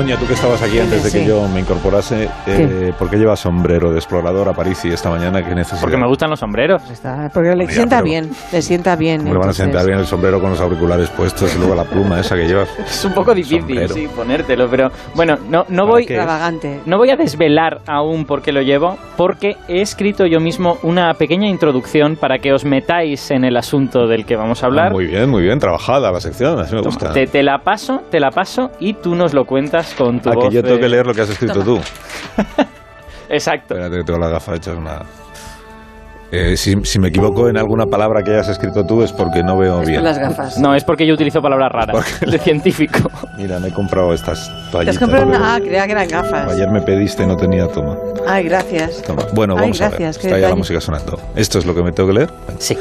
Begoña, tú que estabas aquí antes de que Sí. yo me incorporase, eh, ¿por qué llevas sombrero de explorador a París y esta mañana qué necesidad? Porque me gustan los sombreros. Está- porque le sienta pero- bien, le sienta bien. Me van a sentar bien el sombrero con los auriculares puestos y luego la pluma esa que llevas. Es un poco difícil, Sombrero. sí, ponértelo, pero bueno, no, no ¿Para voy... No voy a desvelar aún por qué lo llevo, porque he escrito yo mismo una pequeña introducción para que os metáis en el asunto del que vamos a hablar. Muy bien, muy bien, trabajada la sección, así me gusta. Te, te la paso, te la paso y tú nos lo cuentas con tu Ah, voz. que yo tengo de- que leer lo que has escrito tú. Exacto. Espérate, que tengo las gafas hechas una... Eh, si, si me equivoco en alguna palabra que hayas escrito tú es porque no veo Es bien. las gafas. No, es porque yo utilizo palabras raras Porque- de científico. Mira, me he comprado estas ¿Te toallitas. has comprado una? Ah, creía que eran gafas. Ayer me pediste y no tenía toma. Ay, gracias. Toma. Bueno, Ay, vamos gracias, a ver. Está ya la música sonando. ¿Esto es lo que me tengo que leer? Sí.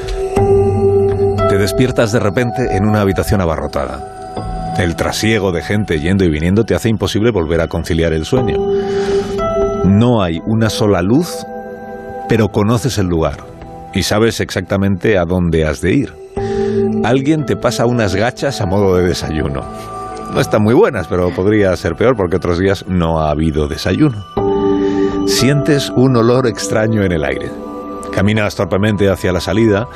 Te despiertas de repente en una habitación abarrotada. El trasiego de gente yendo y viniendo te hace imposible volver a conciliar el sueño. No hay una sola luz, pero conoces el lugar y sabes exactamente a dónde has de ir. Alguien te pasa unas gachas a modo de desayuno. No están muy buenas, pero podría ser peor porque otros días no ha habido desayuno. Sientes un olor extraño en el aire. Caminas torpemente hacia la salida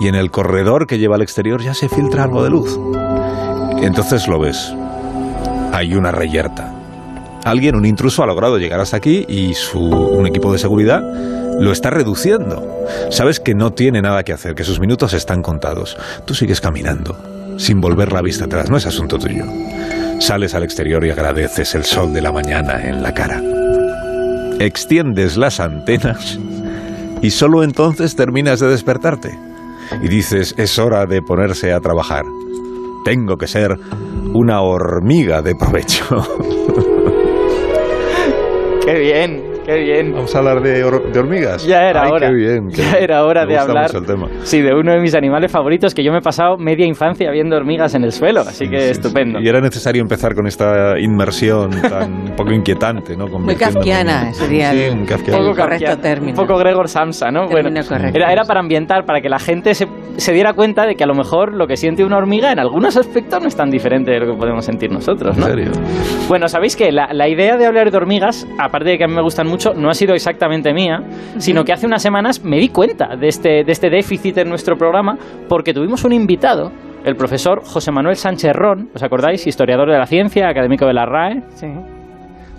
y en el corredor que lleva al exterior ya se filtra algo de luz. Entonces lo ves. Hay una reyerta. Alguien, un intruso, ha logrado llegar hasta aquí y su, un equipo de seguridad lo está reduciendo. Sabes que no tiene nada que hacer, que sus minutos están contados. Tú sigues caminando, sin volver la vista atrás, no es asunto tuyo. Sales al exterior y agradeces el sol de la mañana en la cara. Extiendes las antenas y solo entonces terminas de despertarte. Y dices, es hora de ponerse a trabajar. Tengo que ser una hormiga de provecho. Qué bien, qué bien. Vamos a hablar de, hor- de hormigas. Ya era Ay, hora. Qué bien. qué ya bien. era hora Me de hablar. el tema. Sí, de uno de mis animales favoritos que yo me he pasado media infancia viendo hormigas en el suelo, así que Sí, estupendo. sí. Y era necesario empezar con esta inmersión tan un poco inquietante, ¿no? Muy kafkiana en- sería Sí, el- un poco correcto término. Un poco Gregor Samsa, ¿no? Término correcto. Era, era para ambientar, para que la gente se, se diera cuenta de que a lo mejor lo que siente una hormiga en algunos aspectos no es tan diferente de lo que podemos sentir nosotros, ¿En ¿no? serio? Bueno, sabéis que la, la idea de hablar de hormigas, aparte de que a mí me gustan mucho, no ha sido exactamente mía, sino que hace unas semanas me di cuenta de este, de este déficit en nuestro programa porque tuvimos un invitado, el profesor José Manuel Sánchez Ron, ¿os acordáis? Historiador de la ciencia, académico de la RAE. Sí.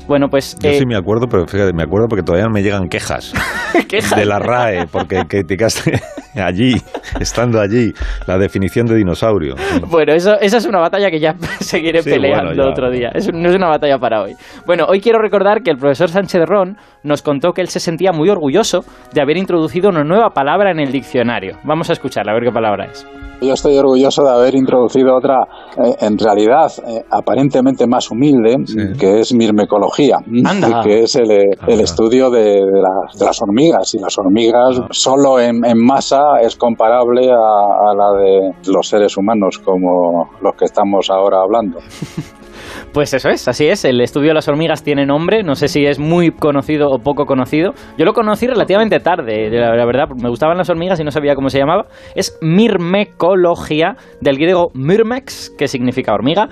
Bueno, pues... Yo eh, sí me acuerdo, pero fíjate, me acuerdo porque todavía me llegan quejas quejas. de la RAE, porque criticaste allí, estando allí, la definición de dinosaurio. Bueno, eso, esa es una batalla que ya seguiré Sí, peleando bueno, ya. otro día. Es- no es una batalla para hoy. Bueno, hoy quiero recordar que el profesor Sánchez Ron nos contó que él se sentía muy orgulloso de haber introducido una nueva palabra en el diccionario. Vamos a escucharla, a ver qué palabra es. Yo estoy orgulloso de haber introducido otra, eh, en realidad, eh, aparentemente más humilde, Sí. que es mirmecología, Anda. que es el, eh, el estudio de, de las, de las hormigas. Y las hormigas, Ah. solo en, en masa, es comparable a, a la de los seres humanos, como los que estamos ahora hablando. Pues eso es, así es. El estudio de las hormigas tiene nombre. No sé si es muy conocido o poco conocido. Yo lo conocí relativamente tarde, la, la verdad. Me gustaban las hormigas y no sabía cómo se llamaba. Es mirmecología, del griego myrmex, que significa hormiga.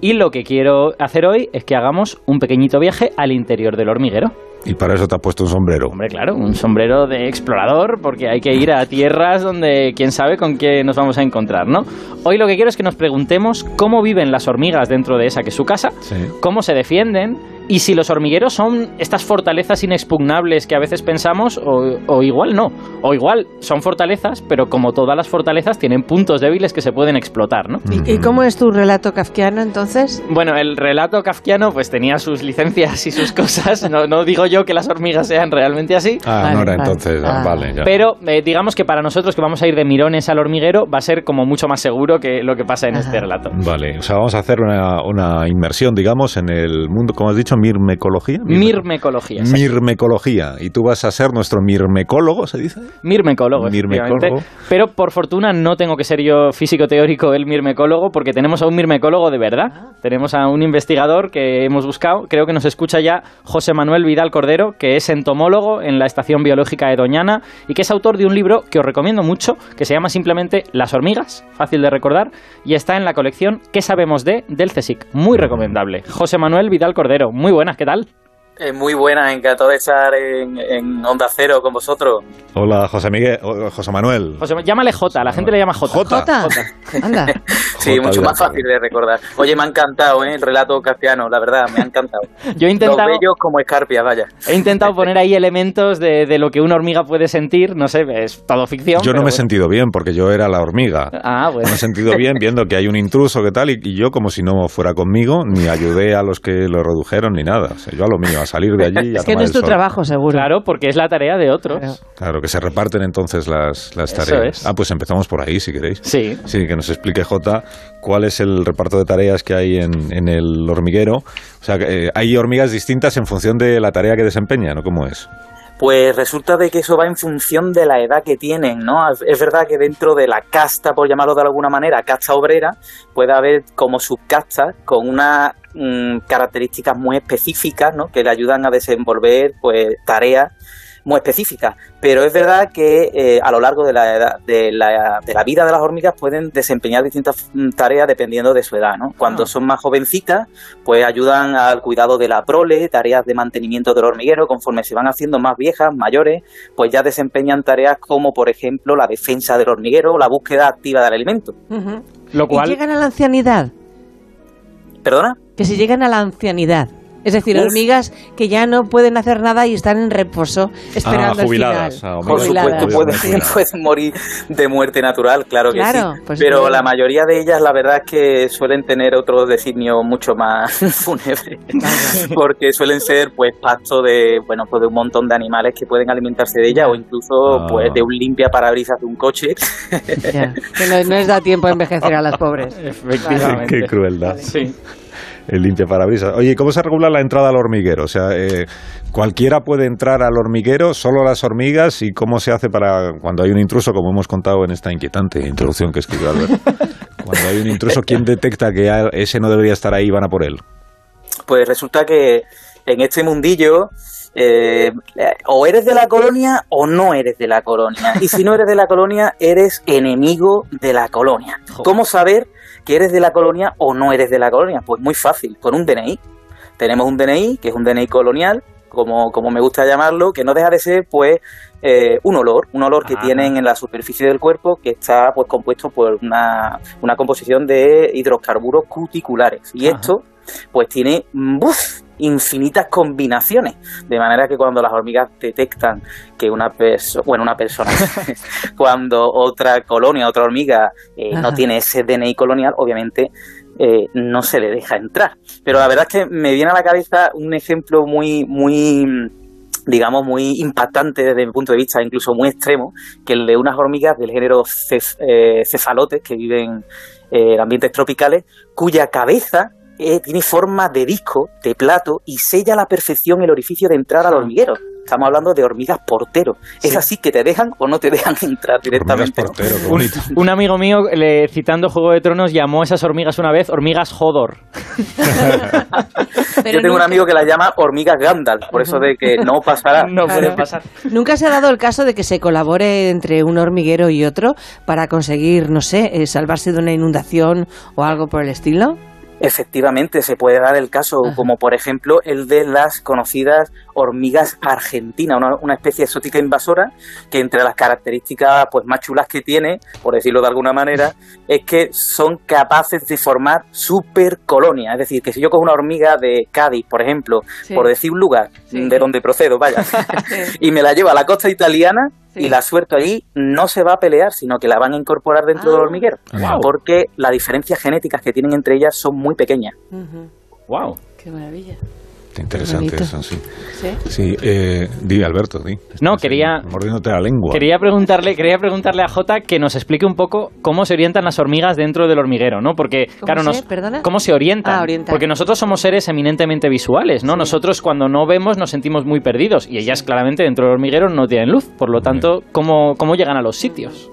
Y lo que quiero hacer hoy es que hagamos un pequeñito viaje al interior del hormiguero. Y para eso te has puesto un sombrero. Hombre, claro, un sombrero de explorador, porque hay que ir a tierras donde quién sabe con qué nos vamos a encontrar, ¿no? Hoy lo que quiero es que nos preguntemos cómo viven las hormigas dentro de esa que es su casa, Sí. cómo se defienden y si los hormigueros son estas fortalezas inexpugnables que a veces pensamos o, o igual no. O igual son fortalezas, pero como todas las fortalezas tienen puntos débiles que se pueden explotar, ¿no? ¿Y, y cómo es tu relato kafkiano entonces? Bueno, el relato kafkiano pues tenía sus licencias y sus cosas. No, no digo yo que las hormigas sean realmente así. Ah, Vale, no era entonces. ah, Ah. Vale, ya. Pero eh, digamos que para nosotros que vamos a ir de mirones al hormiguero va a ser como mucho más seguro que lo que pasa en Ajá. este relato. Vale, o sea, vamos a hacer una, una inmersión, digamos, en el mundo, como has dicho, dicho mirmecología? Mirmecología. Mirmecología. Y tú vas a ser nuestro mirmecólogo, ¿se dice? Mirmecólogo, Mirmecólogo. Pero por fortuna no tengo que ser yo físico teórico el mirmecólogo porque tenemos a un mirmecólogo de verdad. Tenemos a un investigador que hemos buscado, creo que nos escucha ya José Manuel Vidal Cordero, que es entomólogo en la Estación Biológica de Doñana y que es autor de un libro que os recomiendo mucho, que se llama simplemente Las hormigas, fácil de recordar, y está en la colección ¿Qué sabemos de? del CSIC. Muy recomendable. José Manuel Vidal Cordero, muy buenas, ¿qué tal? Eh, muy buena, encantado de estar en, en Onda Cero con vosotros. Hola, José Miguel, José Manuel. José, llámale J, la gente le llama J. Jota. Jota. Anda. Sí, Jota mucho más fácil de recordar. Oye, me ha encantado ¿eh? el relato castellano, la verdad, me ha encantado. Yo he Los intentado, bellos como escarpia, vaya. he intentado poner ahí elementos de, de lo que una hormiga puede sentir, no sé, es todo ficción. Yo no me he bueno. sentido bien porque yo era la hormiga. Ah, bueno. Me he sentido bien viendo que hay un intruso que tal y, y yo como si no fuera conmigo, ni ayudé a los que lo redujeron ni nada. O sea, yo a lo mío, a salir de allí y a Es que tomar no es tu sol. trabajo, seguro. Claro, porque es la tarea de otros. Claro. Claro, que se reparten entonces las, las Eso tareas. es. Ah, pues empezamos por ahí, si queréis. Sí. Sí, que nos explique Jota cuál es el reparto de tareas que hay en, en el hormiguero. O sea, que, eh, hay hormigas distintas en función de la tarea que desempeñan, ¿no? ¿Cómo es? Pues resulta de que eso va en función de la edad que tienen, ¿no? Es verdad que dentro de la casta, por llamarlo de alguna manera, casta obrera, puede haber como subcastas con unas mm, características muy específicas, ¿no? Que le ayudan a desenvolver, pues, tareas muy específicas. Pero es verdad que eh, a lo largo de la, edad- de, la, de la vida de las hormigas pueden desempeñar distintas mm, tareas dependiendo de su edad, ¿no? Cuando Ah. son más jovencitas, pues ayudan al cuidado de la prole, tareas de mantenimiento del hormiguero, conforme se van haciendo más viejas, mayores, pues ya desempeñan tareas como, por ejemplo, la defensa del hormiguero o la búsqueda activa del alimento. Lo ¿Y cual, llegan a la ancianidad? ¿Perdona? Que si llegan a la ancianidad. Es decir, Uf. hormigas que ya no pueden hacer nada y están en reposo esperando Ah, jubiladas, el final. ah, Por supuesto, Jubiladas. pueden, pueden morir de muerte natural, claro que Claro, sí. pues Pero claro. la mayoría de ellas, la verdad es que suelen tener otro designio mucho más fúnebre, porque suelen ser, pues, pasto de, bueno, pues de un montón de animales que pueden alimentarse de ellas, o incluso, Ah. pues, de un limpia parabrisas de un coche. Ya, que no, no les da tiempo a envejecer a las pobres. efectivamente. Qué crueldad. Sí. El limpia parabrisas. Oye, ¿cómo se regula la entrada al hormiguero? O sea, eh, ¿cualquiera puede entrar al hormiguero, solo las hormigas? ¿Y cómo se hace para cuando hay un intruso, como hemos contado en esta inquietante introducción que escribió Albert? Cuando hay un intruso, ¿quién detecta que ese no debería estar ahí y van a por él? Pues resulta que en este mundillo eh, o eres de la colonia o no eres de la colonia. Y si no eres de la colonia, eres enemigo de la colonia. ¿Cómo saber que eres de la colonia o no eres de la colonia? Pues muy fácil, con un DNI. Tenemos un DNI, que es un DNI colonial, como, como me gusta llamarlo, que no deja de ser pues eh, un olor, un olor que Ajá. tienen en la superficie del cuerpo que está pues compuesto por una, una composición de hidrocarburos cuticulares. Y Ajá. esto pues tiene mm, ¡buf! Infinitas combinaciones. De manera que cuando las hormigas detectan que una persona, bueno, una persona, cuando otra colonia, otra hormiga eh, no tiene ese DNI colonial, obviamente eh, no se le deja entrar. Pero la verdad es que me viene a la cabeza un ejemplo muy, muy digamos, muy impactante desde mi punto de vista, incluso muy extremo, que el de unas hormigas del género cef- eh, cefalotes que viven en ambientes tropicales, cuya cabeza eh, tiene forma de disco, de plato, y sella a la perfección el orificio de entrar al hormiguero. Estamos hablando de hormigas portero. Es así que te dejan o no te dejan entrar Hormigas directamente. ¿no? portero, qué Un, amigo mío, le- citando Juego de Tronos, llamó a esas hormigas una vez hormigas. Pero Yo tengo un amigo que la llama hormigas Gandalf, por eso de que no pasará. No puede Claro. pasar. Nunca se ha dado el caso de que se colabore entre un hormiguero y otro para conseguir, no sé, eh, salvarse de una inundación o algo por el estilo. Efectivamente, se puede dar el caso, Ajá. como por ejemplo el de las conocidas hormigas argentinas, una, una especie exótica invasora que entre las características pues más chulas que tiene, por decirlo de alguna manera, es que son capaces de formar supercolonias. Es decir, que si yo cojo una hormiga de Cádiz, por ejemplo, Sí. por decir un lugar Sí. de donde procedo, vaya, y me la llevo a la costa italiana Sí. y la suelto allí, no se va a pelear, sino que la van a incorporar dentro Ah. del hormiguero. Wow. Porque las diferencias genéticas que tienen entre ellas son muy pequeñas. Wow. Qué maravilla. Interesante eso, sí. ¿Sí? Sí, eh, di Alberto, di. No, quería- Mordiéndote la lengua. Quería preguntarle, quería preguntarle a Jota que nos explique un poco cómo se orientan las hormigas dentro del hormiguero, ¿no? Porque, ¿Cómo claro, se? nos, Perdona. ¿cómo se orientan? Ah, orientan. Porque nosotros somos seres eminentemente visuales, ¿no? Nosotros cuando no vemos nos sentimos muy perdidos y ellas claramente dentro del hormiguero no tienen luz. Por lo tanto, ¿cómo, cómo llegan a los sitios?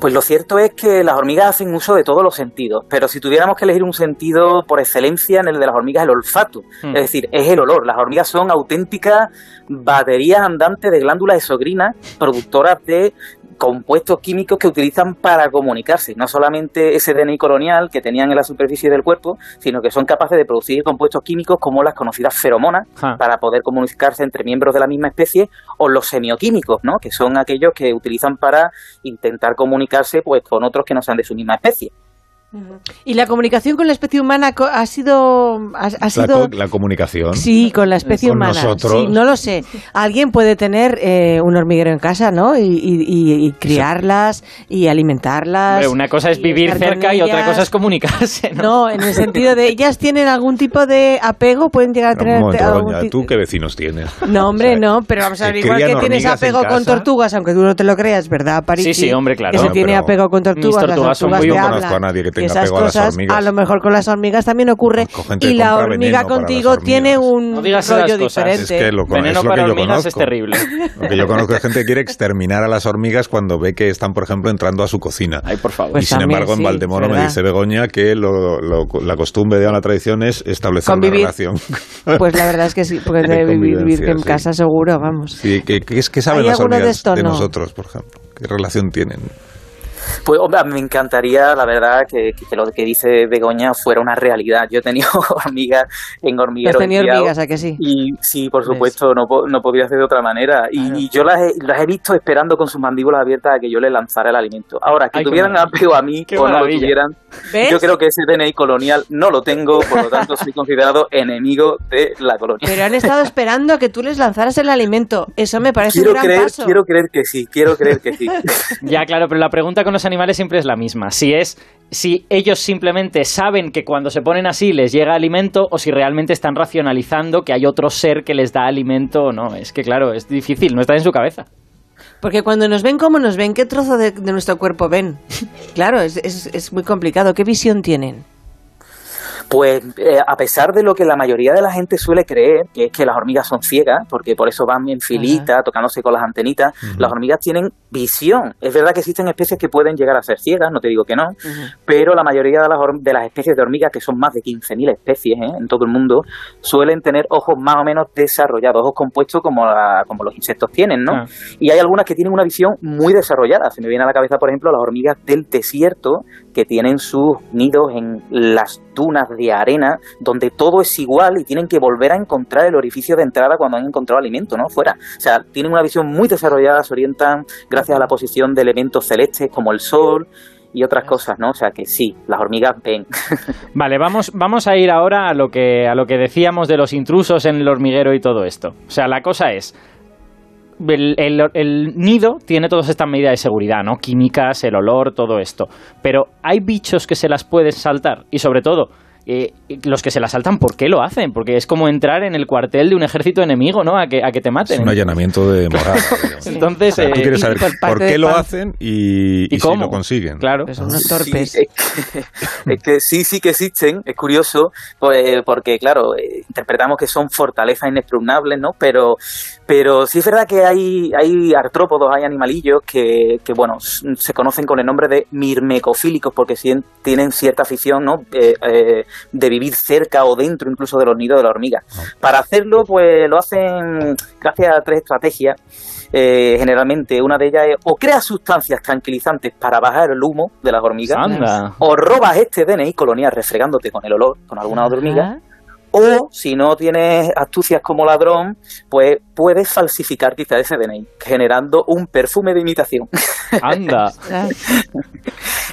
Pues lo cierto es que las hormigas hacen uso de todos los sentidos, pero si tuviéramos que elegir un sentido por excelencia en el de las hormigas, el olfato. Hmm. Es decir, es el olor. Las hormigas son auténticas baterías andantes de glándulas exocrinas, productoras de compuestos químicos que utilizan para comunicarse. No solamente ese DNI colonial que tenían en la superficie del cuerpo, sino que son capaces de producir compuestos químicos como las conocidas feromonas Ja. para poder comunicarse entre miembros de la misma especie o los semioquímicos, ¿no? que son aquellos que utilizan para intentar comunicarse pues con otros que no sean de su misma especie. ¿Y la comunicación con la especie humana co- ha sido... Ha, ha La, sido... co- la comunicación. Sí, con la especie Con humana. nosotros. Sí, no lo sé. Alguien puede tener eh, un hormiguero en casa, ¿no? Y, y- y- y criarlas y alimentarlas. Hombre, una cosa es vivir cerca y otra cosa es comunicarse, ¿no? No, en el sentido de ellas tienen algún tipo de apego, pueden llegar a Pero tener momento, algún doña, ¿tú qué vecinos tienes? No, hombre, O sea, no, pero vamos a ver, igual que tienes apego con casa. tortugas, aunque tú no te lo creas, ¿verdad, París? Sí, sí, hombre, claro. Que se tiene pero apego con tortugas, mis tortugas las son tortugas muy- te Yo no conozco a nadie que y esas a cosas, a lo mejor con las hormigas también ocurre. Gente Y la hormiga contigo tiene un No digas rollo diferente. Es que lo, Veneno es lo para que yo hormigas conozco. es terrible. Lo que yo conozco es gente que quiere exterminar a las hormigas cuando ve que están, por ejemplo, entrando a su cocina. Ay, por favor. Pues y sin también, embargo, en Valdemoro me dice Begoña que lo- lo- la costumbre de la tradición es establecer Convivir. una relación. Pues la verdad es que sí, porque De debe vivir, en sí. casa seguro, vamos. Sí, ¿qué, qué, es- qué saben ¿Hay las de hormigas esto? de No. nosotros, por ejemplo? ¿Qué relación tienen? Pues hombre, me encantaría, la verdad, que, que- que lo que dice Begoña fuera una realidad. Yo he tenido hormigas en ¿Has hormiguero. tenido hormigas, a que sí? Y sí, por supuesto, no, no podía ser de otra manera. Y, Claro. y yo las he, las he visto esperando con sus mandíbulas abiertas a que yo les lanzara el alimento. Ahora, que Ay, tuvieran maravilla. apego a mí Qué o no lo maravilla. tuvieran, ¿Ves? yo creo que ese DNI colonial no lo tengo, por lo tanto soy considerado enemigo de la colonia. Pero han estado esperando a que tú les lanzaras el alimento. Eso me parece Quiero un gran creer, paso. quiero creer que sí, quiero creer que sí. Ya, claro, pero la pregunta con los animales siempre es la misma. Si es si ellos simplemente saben que cuando se ponen así les llega alimento o si realmente están racionalizando que hay otro ser que les da alimento o no. Es que claro, es difícil, no está en su cabeza. Porque cuando nos ven, ¿cómo nos ven? ¿Qué trozo de, nuestro cuerpo ven? Claro, es, es, es muy complicado. ¿Qué visión tienen? Pues eh, a pesar de lo que la mayoría de la gente suele creer, que es que las hormigas son ciegas, porque por eso van en filita, tocándose con las antenitas, las hormigas tienen visión. Es verdad que existen especies que pueden llegar a ser ciegas, no te digo que no, pero la mayoría de las, de las especies de hormigas, que son más de 15.000 especies ¿eh? en todo el mundo, suelen tener ojos más o menos desarrollados, ojos compuestos como, la- como los insectos tienen, ¿no? Ah. Y hay algunas que tienen una visión muy desarrollada. Se me viene a la cabeza, por ejemplo, las hormigas del desierto que tienen sus nidos en las dunas de arena, donde todo es igual y tienen que volver a encontrar el orificio de entrada cuando han encontrado alimento, ¿no? Fuera. O sea, tienen una visión muy desarrollada, se orientan gracias a la posición de elementos celestes como el sol y otras cosas, ¿no? O sea que sí, las hormigas ven. Vale, vamos, vamos a ir ahora a lo que a lo que decíamos de los intrusos en el hormiguero y todo esto. O sea, la cosa es el, nido tiene todas estas medidas de seguridad, ¿no? Químicas, el olor, todo esto. Pero hay bichos que se las pueden saltar y sobre todo eh, los que se las saltan, ¿por qué lo hacen? Porque es como entrar en el cuartel de un ejército enemigo, ¿no? A que, a que te Es maten. un allanamiento de morada. digamos. Entonces, tú eh, quieres saber por qué lo hacen y, ¿y y si lo consiguen. Claro. Pues son unos torpes. Sí, es, que, es que sí, sí que existen, es curioso, pues, porque claro, eh, interpretamos que son fortalezas inexpugnables, ¿no? Pero, pero sí es verdad que hay, hay artrópodos, hay animalillos que, que, bueno, se conocen con el nombre de mirmecofílicos porque sí tienen cierta afición, ¿no? Eh, eh, de vivir cerca o dentro incluso de los nidos de la hormiga. Para hacerlo, pues lo hacen gracias a tres estrategias. Eh, generalmente una de ellas es o creas sustancias tranquilizantes para bajar el humo de las hormigas Anda. o robas este DNI colonial refregándote con el olor, con alguna otra hormiga, o si no tienes astucias como ladrón, pues puedes falsificar quizá ese DNI, generando un perfume de imitación. Anda.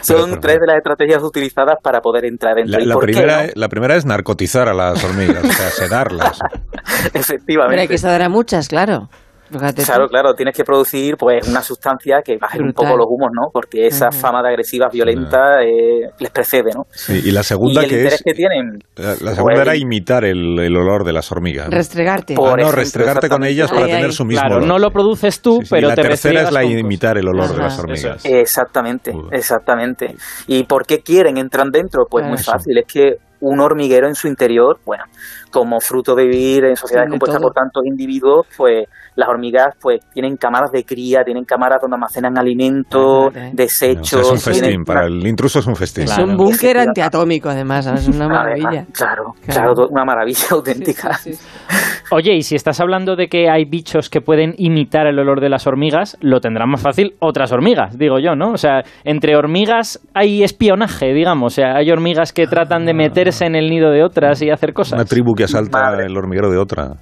Son pero- tres de las estrategias utilizadas para poder entrar dentro. La, ¿Y la primera, no? la primera es narcotizar a las hormigas, o sea, sedarlas. Hombre, hay Efectivamente. que dar a muchas, claro. Fíjate tú. Claro, claro, tienes que producir pues una sustancia que baje un poco los humos, ¿no? Porque esa fama de agresivas violentas eh, les precede, ¿no? Sí, y la Y segunda el que interés es... que tienen, La, la segunda Pues- era imitar el, el olor de las hormigas. ¿no? Restregarte. Por Ah, no, ejemplo, restregarte con ellas para Ay, tener su mismo Claro, olor. no lo produces tú, Sí, sí, pero y la te tercera es la imitar el olor de las hormigas. Exactamente, Uy. exactamente. ¿Y por qué quieren? Entran dentro? Pues Claro. muy fácil, es que un hormiguero en su interior, bueno, como fruto de vivir en sociedades Tiene compuestas todo. por tantos individuos, pues las hormigas pues tienen cámaras de cría, tienen cámaras donde almacenan alimentos. O desechos. sea, es un tienen festín, para el intruso es un festín. Es Claro. un búnker antiatómico, además. Es una maravilla. Además, Claro, Claro. claro, una maravilla auténtica. Sí, sí, sí. Oye, y si estás hablando de que hay bichos que pueden imitar el olor de las hormigas, lo tendrán más fácil otras hormigas, digo yo, ¿no? O sea, entre hormigas hay espionaje, digamos. O sea, hay hormigas que tratan de meterse en el nido de otras y hacer cosas. Una tribu que asalta Madre. el hormiguero de otra.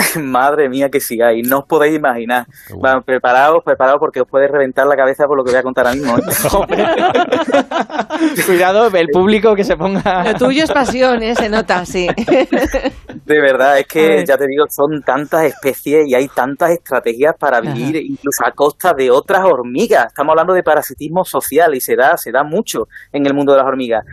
Madre mía que sí hay, no os podéis imaginar. Bueno. Va, preparaos, preparaos porque os puede reventar la cabeza por lo que voy a contar ahora mismo. ¿eh? Cuidado, el público que se ponga... Lo tuyo es pasión, ¿eh? Se nota, sí. De verdad, es que ya te digo, son tantas especies y hay tantas estrategias para vivir incluso a costa de otras hormigas. Estamos hablando de parasitismo social y se da, se da mucho en el mundo de las hormigas.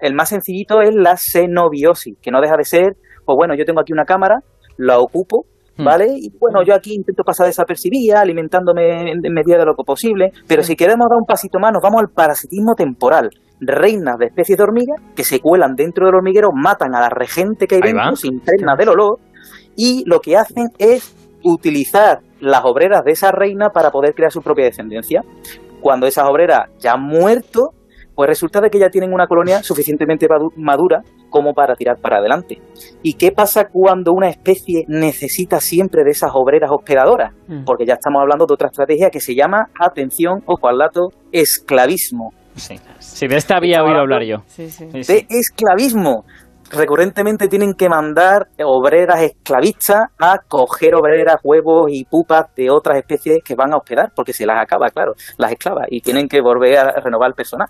El más sencillito es la xenobiosis, que no deja de ser, pues bueno, yo tengo aquí una cámara, la ocupo, Hmm. ¿vale? Y bueno, yo aquí intento pasar desapercibida, alimentándome en, medida de lo posible, pero si queremos dar un pasito más, nos vamos al parasitismo temporal. Reinas de especies de hormigas que se cuelan dentro del hormiguero, matan a la regente que hay dentro, se impregna del olor y lo que hacen es utilizar las obreras de esa reina para poder crear su propia descendencia. Cuando esas obreras ya han muerto, pues resulta de que ya tienen una colonia suficientemente madu- madura como para tirar para adelante. ¿Y qué pasa cuando una especie necesita siempre de esas obreras hospedadoras? Mm. Porque ya estamos hablando de otra estrategia que se llama, atención, ojo al dato, esclavismo. Sí, sí, de esta había oído hablar yo. Sí, sí. de esclavismo. Recurrentemente tienen que mandar obreras esclavistas a coger obreras, huevos y pupas de otras especies que van a hospedar, porque se las acaba, claro, las esclavas, y tienen que volver a renovar el personal.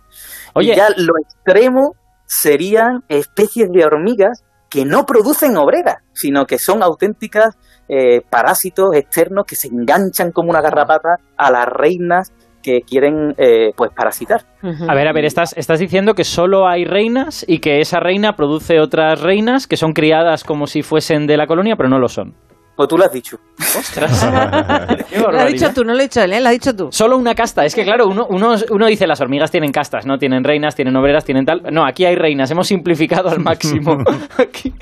Oye, Y ya lo extremo serían especies de hormigas que no producen obreras, sino que son auténticas eh, parásitos externos que se enganchan como una garrapata a las reinas que quieren eh, pues parasitar. A ver, a ver, estás, estás diciendo que solo hay reinas y que esa reina produce otras reinas que son criadas como si fuesen de la colonia, pero no lo son. Pues tú lo has dicho. Ostras. Qué Lo has dicho tú, no lo he dicho él, ¿eh? Lo has dicho tú. Solo una casta. Es que, claro, uno, uno, uno dice las hormigas tienen castas, ¿no? Tienen reinas, tienen obreras, tienen tal. No, aquí hay reinas. Hemos simplificado al máximo. Aquí.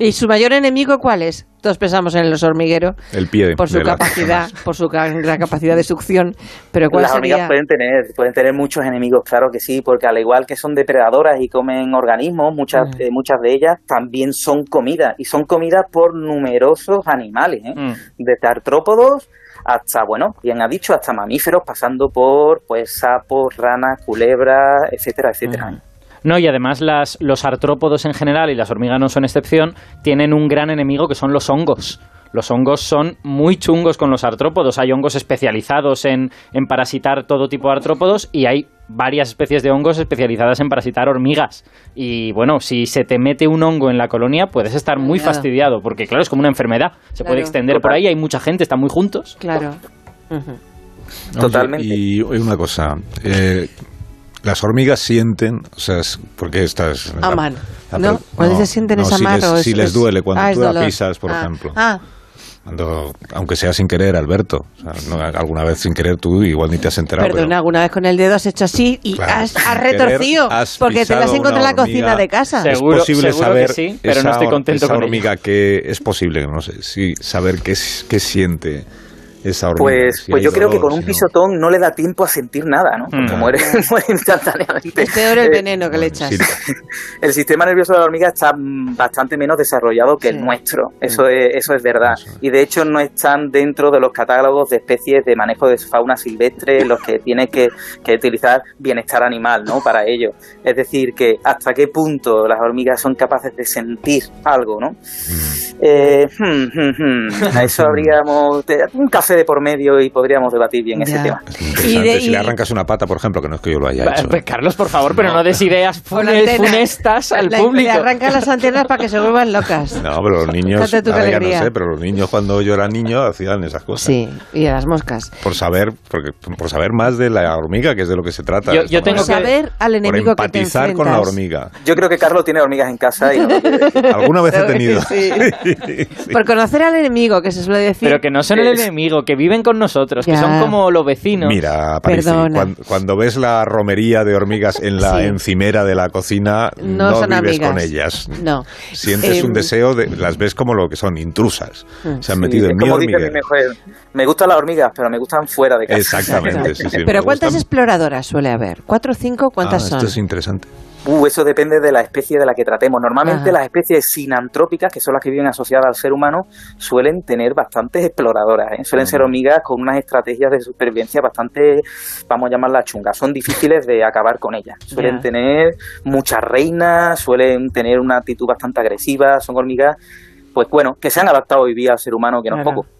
¿Y su mayor enemigo cuál es? Todos pensamos en los hormigueros El pie. por su de la- capacidad, por su la capacidad de succión, pero ¿cuál Las hormigas sería? pueden tener, pueden tener muchos enemigos, claro que sí, porque al igual que son depredadoras y comen organismos, muchas, Mm. eh, muchas de ellas también son comidas, y son comidas por numerosos animales, ¿eh? Mm. desde artrópodos hasta, bueno, bien ha dicho, hasta mamíferos, pasando por pues sapos, ranas, culebras, etcétera, etcétera. Mm. No, y además las, los artrópodos en general, y las hormigas no son excepción, tienen un gran enemigo que son los hongos. Los hongos son muy chungos con los artrópodos. Hay hongos especializados en, en parasitar todo tipo de artrópodos y hay varias especies de hongos especializadas en parasitar hormigas. Y bueno, si se te mete un hongo en la colonia, puedes estar muy Claro. fastidiado, porque claro, es como una enfermedad. Se Claro. puede extender por ahí, hay mucha gente, están muy juntos. Claro. Totalmente. y oye, una cosa. eh, las hormigas sienten, o sea, es- porque estas... Aman. Ah, ¿No? pero- Cuando se sienten no, es si les, o es- si les es- duele, cuando Ah, tú la pisas, por Ah. ejemplo. Ah, Cuando, aunque sea sin querer, Alberto. O sea, no, alguna vez sin querer tú igual ni te has enterado. perdona, pero- alguna vez con el dedo has hecho así y Claro, has, has querer retorcido has porque te la pisado encontrado en la cocina hormiga. de casa. Sí. es Seguro- posible seguro que saber sí, pero no esa estoy hor- contento esa con ello. hormiga que es posible no sé sí saber qué, es- qué siente esa hormiga Pues, si pues yo creo que con un si pisotón no le da tiempo a sentir nada, ¿no? Porque Mm. muere, muere instantáneamente. Es peor el Eh, veneno que le echas. Sí, el sistema nervioso de la hormiga está mm, bastante menos desarrollado que Sí. el nuestro. Eso es, eso es verdad. Eso es. Y de hecho no están dentro de los catálogos de especies de manejo de fauna silvestre los que tiene que, que utilizar bienestar animal, ¿no? Para ello. Es decir, que hasta qué punto las hormigas son capaces de sentir algo, ¿no? Mm. Eh, hmm, hmm, hmm. A eso habríamos... Un café clase de por medio y podríamos debatir bien ese Ya. tema. Es interesante. Y de- si le arrancas una pata, por ejemplo, que no es que yo lo haya hecho. pues, Carlos, por favor, pero no, des ideas la funestas al Le- público. Le arrancan las antenas para que se vuelvan locas. No, pero los niños, ahora ya no sé, pero los niños cuando yo era niño hacían esas cosas. Sí, y a las moscas. Por saber, porque, por saber más de la hormiga, que es de lo que se trata. Yo- yo tengo Por que- saber al Por enemigo que te empatizar con la hormiga. Yo creo que Carlos tiene hormigas en casa y no. Alguna vez he tenido. Sí. Por conocer al enemigo, que se suele decir. Pero que no son el enemigo, que viven con nosotros, que son como los vecinos. Mira, Parisi, Perdona. cuan- cuando, ves la romería de hormigas en la Sí. encimera de la cocina, No vives amigas. con ellas. No. Sientes Eh, un deseo, de, las ves como lo que son, intrusas. Mm. Se han Sí, metido en mi hormiguero. me gustan las hormigas, pero me gustan fuera de casa. Exactamente, sí, sí. Pero ¿cuántas gustan. exploradoras suele haber? ¿Cuatro o cinco? ¿Cuántas Ah, son? Esto es interesante. Uh, eso depende de la especie de la que tratemos. Normalmente Ajá. las especies sinantrópicas, que son las que viven asociadas al ser humano, suelen tener bastantes exploradoras. ¿eh? Suelen ser hormigas con unas estrategias de supervivencia bastante, vamos a llamarlas chungas. Son difíciles de acabar con ellas. Suelen tener muchas reinas, suelen tener una actitud bastante agresiva. Son hormigas, pues bueno, que se han adaptado hoy día al ser humano, que no es Claro.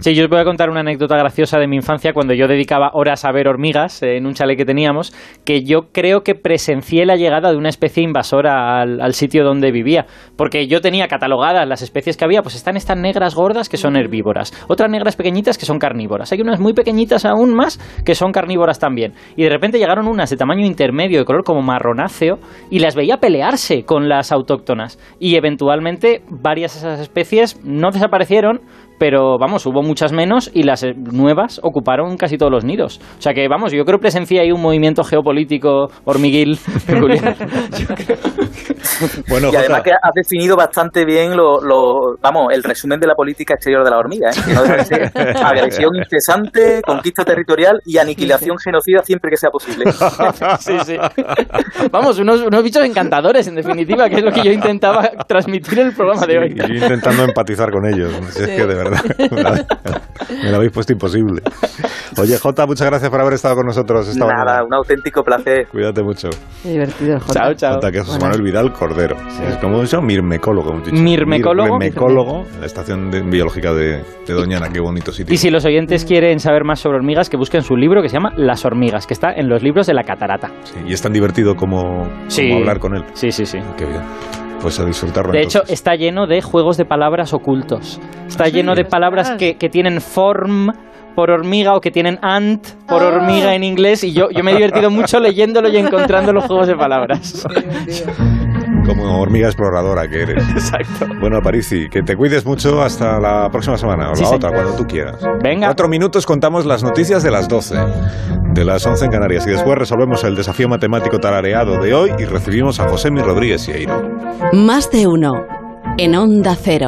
Sí, yo os voy a contar una anécdota graciosa de mi infancia cuando yo dedicaba horas a ver hormigas eh, en un chalet que teníamos, que yo creo que presencié la llegada de una especie invasora al, al sitio donde vivía, porque yo tenía catalogadas las especies que había, pues están estas negras gordas que son herbívoras, otras negras pequeñitas que son carnívoras, hay unas muy pequeñitas aún más que son carnívoras también, y de repente llegaron unas de tamaño intermedio, de color como marronáceo, y las veía pelearse con las autóctonas, y eventualmente varias de esas especies no desaparecieron, pero vamos, hubo muchas menos y las eh, nuevas ocuparon casi todos los nidos. O sea que vamos, yo creo que presencié ahí un movimiento geopolítico hormiguil peculiar. Bueno, y además que has definido bastante bien lo, lo- vamos, el resumen de la política exterior de la hormiga, ¿eh? que no deja de ser agresión incesante, conquista territorial y aniquilación genocida siempre que sea posible. Sí, sí. Vamos, unos, unos bichos encantadores, en definitiva, que es lo que yo intentaba transmitir en el programa de hoy. y yo intentando empatizar con ellos. Si Es que de verdad me lo, me lo habéis puesto imposible. Oye, Jota, muchas gracias por haber estado con nosotros esta Nada, mañana. un auténtico placer. Cuídate mucho. Qué divertido Jota. Chao, chao. Jota, que es José Bueno. Manuel Vidal Cordero. Es como eso, mirmecólogo. hemos dicho. Mirmecólogo. Mirmecólogo en la estación de- biológica de, de Doñana. Qué bonito sitio. Y si los oyentes quieren saber más sobre hormigas, que busquen su libro que se llama Las hormigas, que está en los libros de la catarata. Sí, y es tan divertido como, como Sí. hablar con él. Sí, sí, sí. Qué bien. Pues a disfrutarlo De hecho, entonces. está lleno de juegos de palabras ocultos. Está lleno de palabras que, que tienen form por hormiga o que tienen ant por Ah. hormiga en inglés y yo, yo me he divertido mucho leyéndolo y encontrando los juegos de palabras. Como hormiga exploradora que eres. Exacto. Bueno, Parisi, que te cuides mucho hasta la próxima semana o Sí, la señor. otra, cuando tú quieras. Venga. Cuatro minutos contamos las noticias de las 12, de las 11 en Canarias y después resolvemos el desafío matemático tarareado de hoy y recibimos a José Mi Rodríguez Sieiro. Más de uno. En Onda Cero.